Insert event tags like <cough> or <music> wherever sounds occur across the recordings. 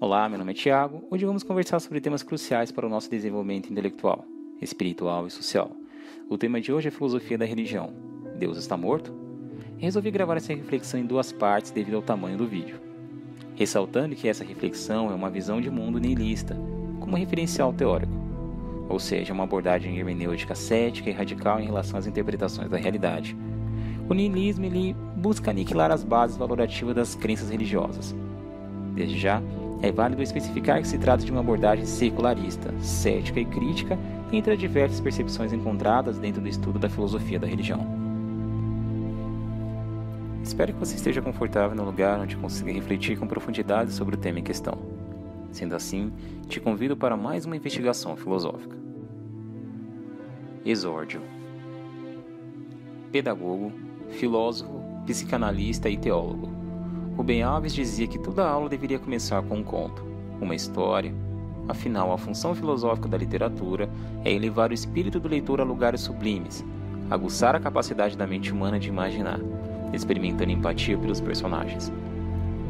Olá, meu nome é Tiago. Hoje vamos conversar sobre temas cruciais para o nosso desenvolvimento intelectual, espiritual e social. O tema de hoje é filosofia da religião. Deus está morto? resolvi gravar essa reflexão em duas partes devido ao tamanho do vídeo. Ressaltando que essa reflexão é uma visão de mundo nihilista, como referencial teórico, ou seja, uma abordagem hermenêutica cética e radical em relação às interpretações da realidade. O nihilismo busca aniquilar as bases valorativas das crenças religiosas. Desde já, é válido especificar que se trata de uma abordagem secularista, cética e crítica entre as diversas percepções encontradas dentro do estudo da filosofia da religião. Espero que você esteja confortável no lugar onde consiga refletir com profundidade sobre o tema em questão. Sendo assim, te convido para mais uma investigação filosófica. Exórdio Pedagogo, filósofo, psicanalista e teólogo Rubem Alves dizia que toda aula deveria começar com um conto, uma história. Afinal, a função filosófica da literatura é elevar o espírito do leitor a lugares sublimes, aguçar a capacidade da mente humana de imaginar, experimentando empatia pelos personagens.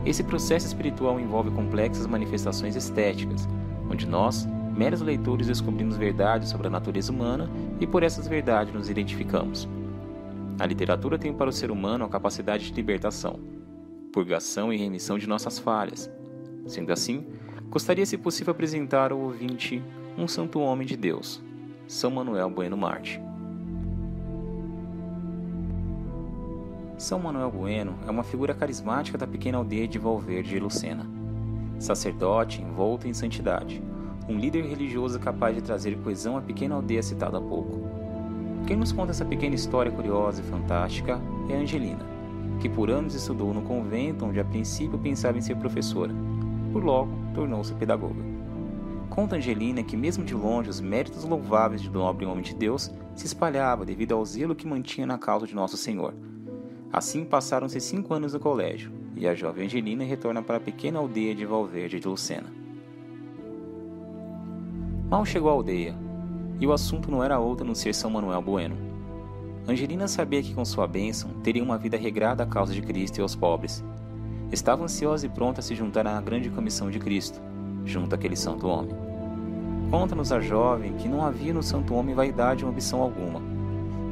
Esse processo espiritual envolve complexas manifestações estéticas, onde nós, meros leitores, descobrimos verdades sobre a natureza humana e por essas verdades nos identificamos. A literatura tem para o ser humano a capacidade de libertação purgação e remissão de nossas falhas. Sendo assim, gostaria, se possível, apresentar ao ouvinte um santo homem de Deus, São Manuel Bueno Marte. São Manuel Bueno é uma figura carismática da pequena aldeia de Valverde e Lucena. Sacerdote envolto em santidade, um líder religioso capaz de trazer coesão à pequena aldeia citada há pouco. Quem nos conta essa pequena história curiosa e fantástica é Angelina, que por anos estudou no convento onde a princípio pensava em ser professora. Por logo, tornou-se pedagoga. Conta Angelina que, mesmo de longe, os méritos louváveis do nobre homem de Deus se espalhavam devido ao zelo que mantinha na causa de Nosso Senhor. Assim passaram-se cinco anos no colégio, e a jovem Angelina retorna para a pequena aldeia de Valverde de Lucena. Mal chegou à aldeia, e o assunto não era outro no ser São Manuel Bueno. Angelina sabia que com sua bênção teria uma vida regrada à causa de Cristo e aos pobres. Estava ansiosa e pronta a se juntar à grande comissão de Cristo, junto àquele santo homem. Conta-nos a jovem que não havia no santo homem vaidade ou ambição alguma.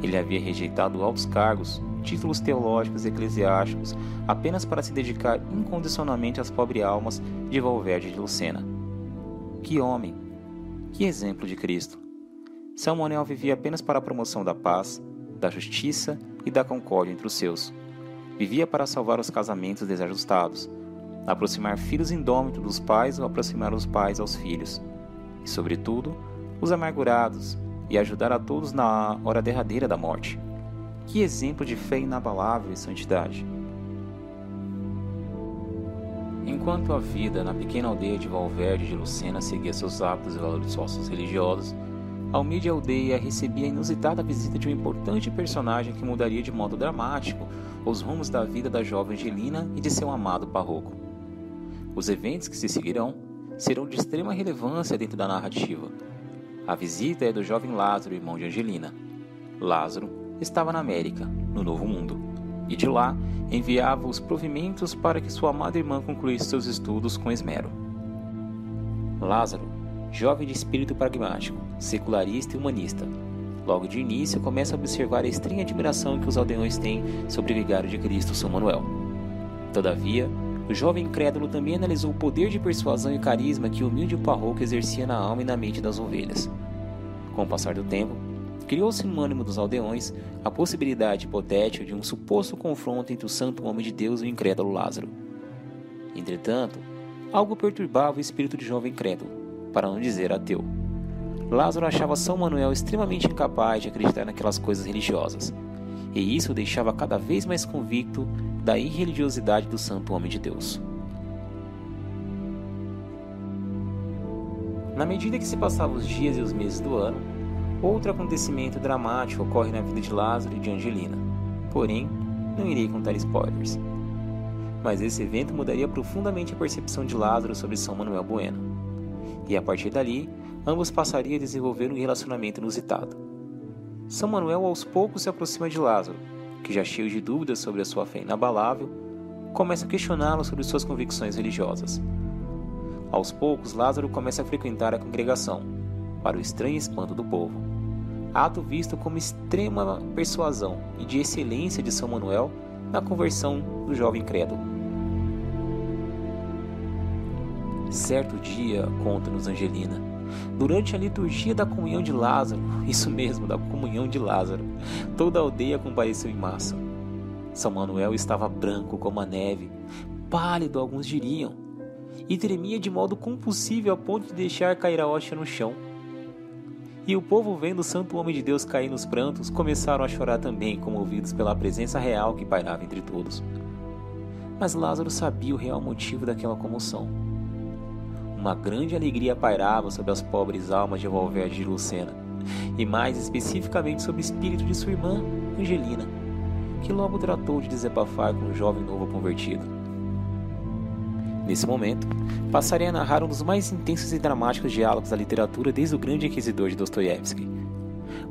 Ele havia rejeitado altos cargos, títulos teológicos e eclesiásticos, apenas para se dedicar incondicionalmente às pobres almas de Valverde de Lucena. Que homem! Que exemplo de Cristo! São Manuel vivia apenas para a promoção da paz, da justiça e da concórdia entre os seus. Vivia para salvar os casamentos desajustados, aproximar filhos indômitos dos pais ou aproximar os pais aos filhos, e, sobretudo, os amargurados, e ajudar a todos na hora derradeira da morte. Que exemplo de fé inabalável e santidade! Enquanto a vida na pequena aldeia de Valverde de Lucena seguia seus hábitos e valores sócios religiosos, a humilde aldeia recebia a inusitada visita de um importante personagem que mudaria de modo dramático os rumos da vida da jovem Angelina e de seu amado parroco. Os eventos que se seguirão serão de extrema relevância dentro da narrativa. A visita é do jovem Lázaro, irmão de Angelina. Lázaro estava na América, no Novo Mundo, e de lá enviava os provimentos para que sua amada irmã concluísse seus estudos com esmero. Lázaro jovem de espírito pragmático, secularista e humanista. Logo de início, começa a observar a estranha admiração que os aldeões têm sobre o vigário de Cristo, São Manuel. Todavia, o jovem incrédulo também analisou o poder de persuasão e carisma que o humilde parroco exercia na alma e na mente das ovelhas. Com o passar do tempo, criou-se no ânimo dos aldeões a possibilidade hipotética de um suposto confronto entre o santo homem de Deus e o incrédulo Lázaro. Entretanto, algo perturbava o espírito de jovem incrédulo para não dizer ateu. Lázaro achava São Manuel extremamente incapaz de acreditar naquelas coisas religiosas, e isso o deixava cada vez mais convicto da irreligiosidade do santo homem de Deus. Na medida que se passavam os dias e os meses do ano, outro acontecimento dramático ocorre na vida de Lázaro e de Angelina. Porém, não irei contar spoilers. Mas esse evento mudaria profundamente a percepção de Lázaro sobre São Manuel Bueno e a partir dali, ambos passariam a desenvolver um relacionamento inusitado. São Manuel aos poucos se aproxima de Lázaro, que já cheio de dúvidas sobre a sua fé inabalável, começa a questioná-lo sobre suas convicções religiosas. Aos poucos, Lázaro começa a frequentar a congregação, para o estranho espanto do povo. Ato visto como extrema persuasão e de excelência de São Manuel na conversão do jovem crédulo. Certo dia, conta-nos Angelina, durante a liturgia da comunhão de Lázaro, <laughs> isso mesmo, da comunhão de Lázaro, toda a aldeia compareceu em massa. São Manuel estava branco como a neve, pálido, alguns diriam, e tremia de modo compulsível a ponto de deixar cair a hóstia no chão. E o povo, vendo o santo homem de Deus cair nos prantos, começaram a chorar também, comovidos pela presença real que pairava entre todos. Mas Lázaro sabia o real motivo daquela comoção. Uma grande alegria pairava sobre as pobres almas de Valverde de Lucena, e mais especificamente sobre o espírito de sua irmã, Angelina, que logo tratou de desabafar com o jovem novo convertido. Nesse momento, passarei a narrar um dos mais intensos e dramáticos diálogos da literatura desde o Grande Inquisidor de Dostoiévski.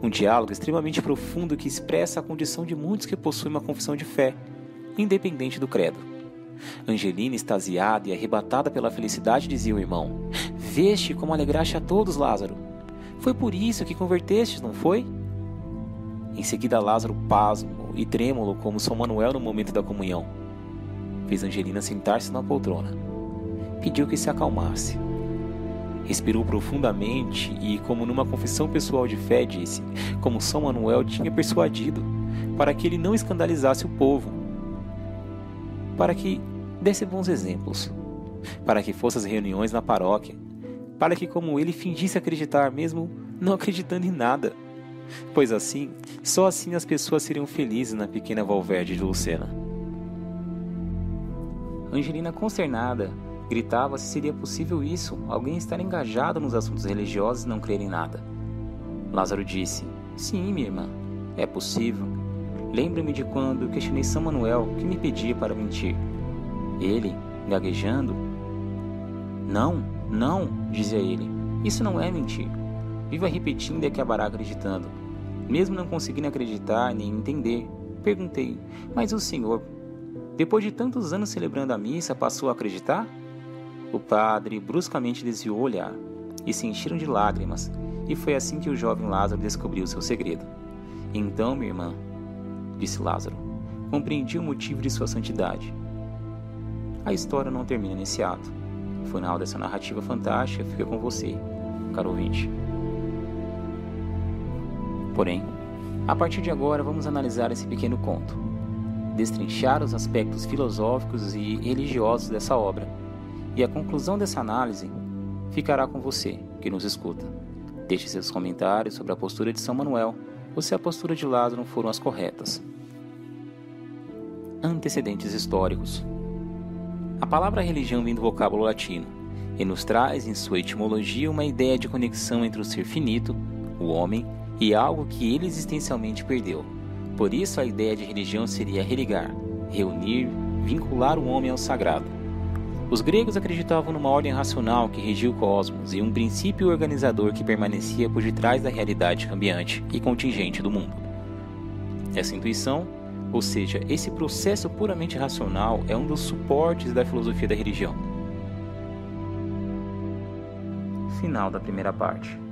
Um diálogo extremamente profundo que expressa a condição de muitos que possuem uma confissão de fé, independente do credo. Angelina, extasiada e arrebatada pela felicidade, dizia ao irmão: Veste como alegraste a todos, Lázaro. Foi por isso que convertestes, não foi? Em seguida, Lázaro, pasmo e trêmulo como São Manuel no momento da comunhão, fez Angelina sentar-se na poltrona pediu que se acalmasse. Respirou profundamente e, como numa confissão pessoal de fé, disse como São Manuel tinha persuadido, para que ele não escandalizasse o povo, para que desse bons exemplos, para que fosse às reuniões na paróquia, para que, como ele, fingisse acreditar, mesmo não acreditando em nada. Pois assim, só assim as pessoas seriam felizes na pequena Valverde de Lucena. Angelina, consternada, Gritava se seria possível isso, alguém estar engajado nos assuntos religiosos e não crer em nada. Lázaro disse: Sim, minha irmã, é possível. Lembro-me de quando questionei São Manuel que me pedia para mentir. Ele, gaguejando, Não, não, dizia ele, isso não é mentir. Viva repetindo e acabará acreditando. Mesmo não conseguindo acreditar nem entender, perguntei: Mas o senhor, depois de tantos anos celebrando a missa, passou a acreditar? O padre bruscamente desviou o olhar e se encheram de lágrimas, e foi assim que o jovem Lázaro descobriu seu segredo. Então, minha irmã, disse Lázaro, compreendi o motivo de sua santidade. A história não termina nesse ato. O final dessa narrativa fantástica fica com você, caro ouvinte. Porém, a partir de agora vamos analisar esse pequeno conto, destrinchar os aspectos filosóficos e religiosos dessa obra e a conclusão dessa análise ficará com você, que nos escuta. Deixe seus comentários sobre a postura de São Manuel ou se a postura de Lázaro foram as corretas. Antecedentes históricos. A palavra religião vem do vocábulo latino e nos traz em sua etimologia uma ideia de conexão entre o ser finito, o homem, e algo que ele existencialmente perdeu. Por isso, a ideia de religião seria religar, reunir, vincular o homem ao sagrado. Os gregos acreditavam numa ordem racional que regia o cosmos e um princípio organizador que permanecia por detrás da realidade cambiante e contingente do mundo. Essa intuição, ou seja, esse processo puramente racional, é um dos suportes da filosofia da religião. Final da primeira parte.